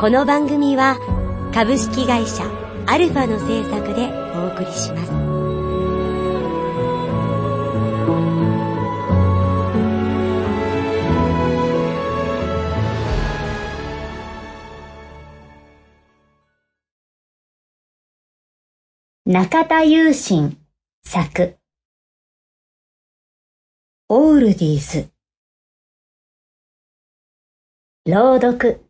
この番組は株式会社アルファの制作でお送りします。中田雄心作。オールディーズ。朗読。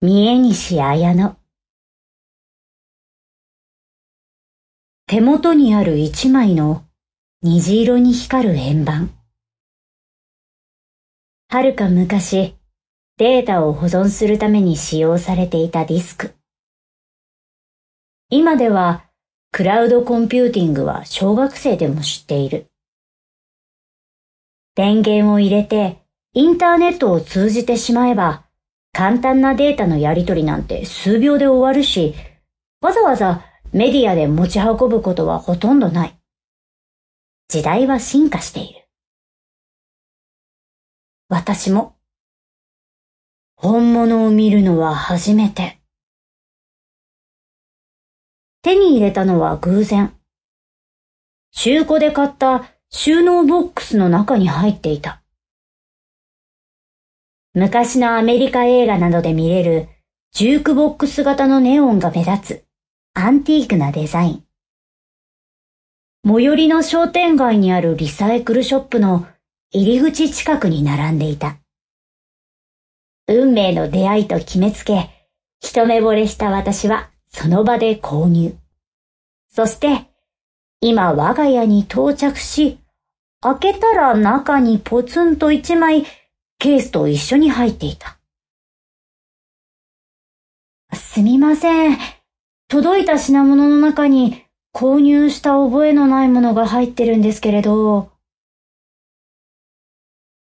三重西綾乃。手元にある一枚の虹色に光る円盤。はるか昔データを保存するために使用されていたディスク。今ではクラウドコンピューティングは小学生でも知っている。電源を入れてインターネットを通じてしまえば簡単なデータのやり取りなんて数秒で終わるし、わざわざメディアで持ち運ぶことはほとんどない。時代は進化している。私も本物を見るのは初めて。手に入れたのは偶然。中古で買った収納ボックスの中に入っていた。昔のアメリカ映画などで見れるジュークボックス型のネオンが目立つアンティークなデザイン。最寄りの商店街にあるリサイクルショップの入り口近くに並んでいた。運命の出会いと決めつけ、一目惚れした私はその場で購入。そして、今我が家に到着し、開けたら中にポツンと一枚ケースと一緒に入っていた。すみません。届いた品物の中に購入した覚えのないものが入ってるんですけれど、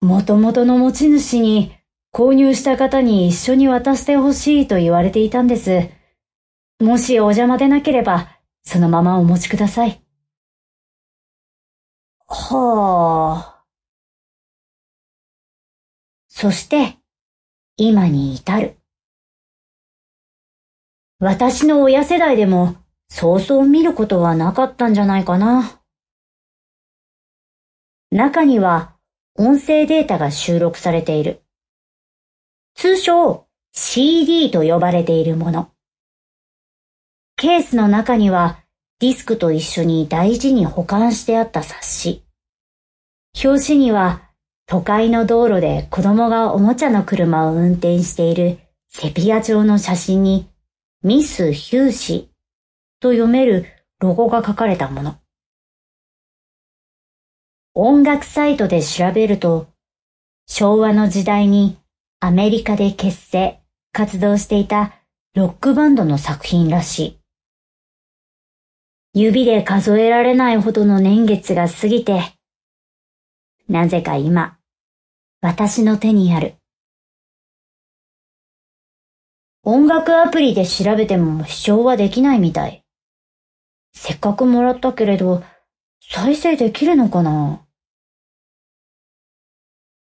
もともとの持ち主に購入した方に一緒に渡してほしいと言われていたんです。もしお邪魔でなければ、そのままお持ちください。はあ。そして、今に至る。私の親世代でも、そうそう見ることはなかったんじゃないかな。中には、音声データが収録されている。通称 CD と呼ばれているもの。ケースの中にはディスクと一緒に大事に保管してあった冊子。表紙には都会の道路で子供がおもちゃの車を運転しているセピア調の写真にミス・ヒューシと読めるロゴが書かれたもの。音楽サイトで調べると昭和の時代にアメリカで結成、活動していたロックバンドの作品らしい。指で数えられないほどの年月が過ぎて、なぜか今、私の手にある。音楽アプリで調べても視聴はできないみたい。せっかくもらったけれど、再生できるのかな？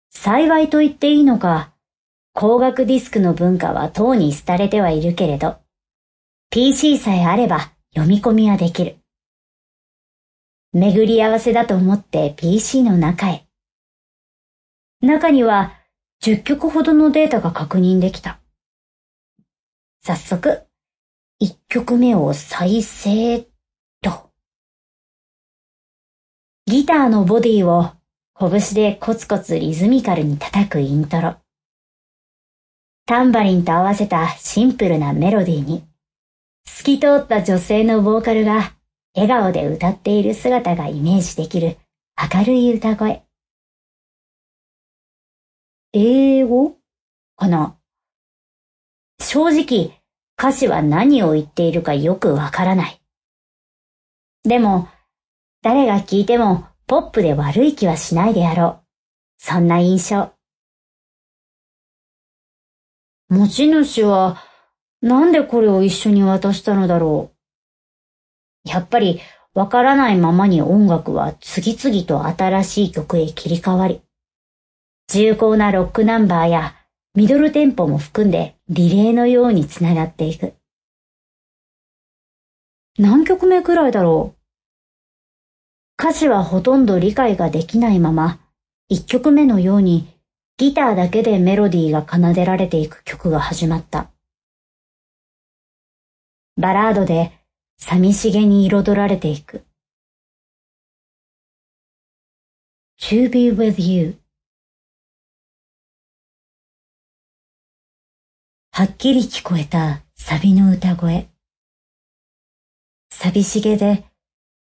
幸いと言っていいのか、光学ディスクの文化はとうに廃れてはいるけれど、PC さえあれば読み込みはできる。巡り合わせだと思って PC の中へ。中には10曲ほどのデータが確認できた。早速、1曲目を再生と。ギターのボディを拳でコツコツリズミカルに叩くイントロ。タンバリンと合わせたシンプルなメロディーに、透き通った女性のボーカルが笑顔で歌っている姿がイメージできる明るい歌声。英語？かな正直、歌詞は何を言っているかよくわからない。でも、誰が聞いてもポップで悪い気はしないであろう。そんな印象。持ち主は、なんでこれを一緒に渡したのだろう。やっぱり、わからないままに音楽は次々と新しい曲へ切り替わり、重厚なロックナンバーやミドルテンポも含んでリレーのようにつながっていく。何曲目くらいだろう？歌詞はほとんど理解ができないまま、一曲目のようにギターだけでメロディーが奏でられていく曲が始まった。バラードで寂しげに彩られていく。To be with you はっきり聞こえたサビの歌声。寂しげで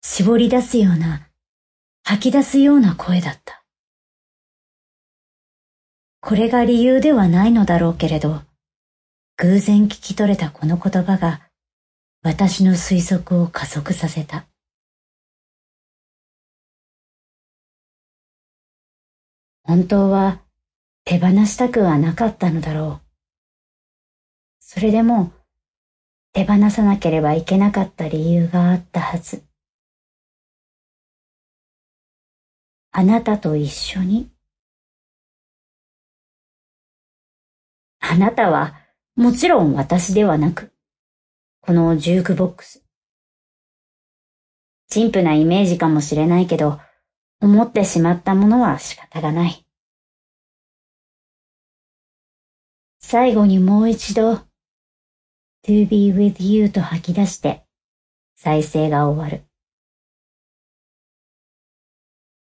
絞り出すような、吐き出すような声だった。これが理由ではないのだろうけれど、偶然聞き取れたこの言葉が私の推測を加速させた。本当は手放したくはなかったのだろう。それでも手放さなければいけなかった理由があったはず。あなたと一緒に。あなたはもちろん私ではなく、このジュークボックス。陳腐なイメージかもしれないけど、思ってしまったものは仕方がない。最後にもう一度、to be with you と吐き出して、再生が終わる。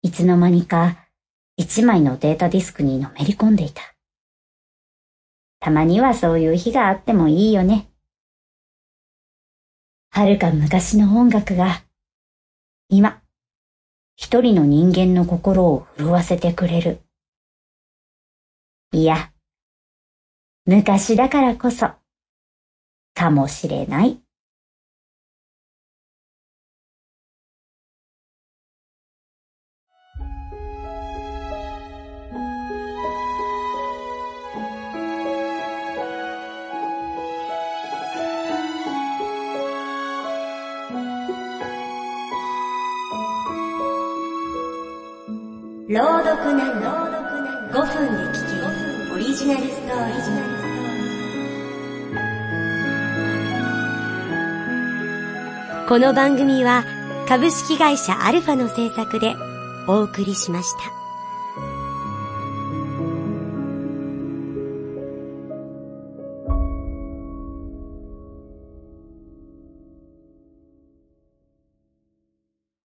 いつの間にか、一枚のデータディスクにのめり込んでいた。たまにはそういう日があってもいいよね。遥か昔の音楽が、今、一人の人間の心を震わせてくれる。いや、昔だからこそ、かもしれない。朗読なの5分で聞けるオリジナルストーリー。この番組は株式会社アルファの制作でお送りしました。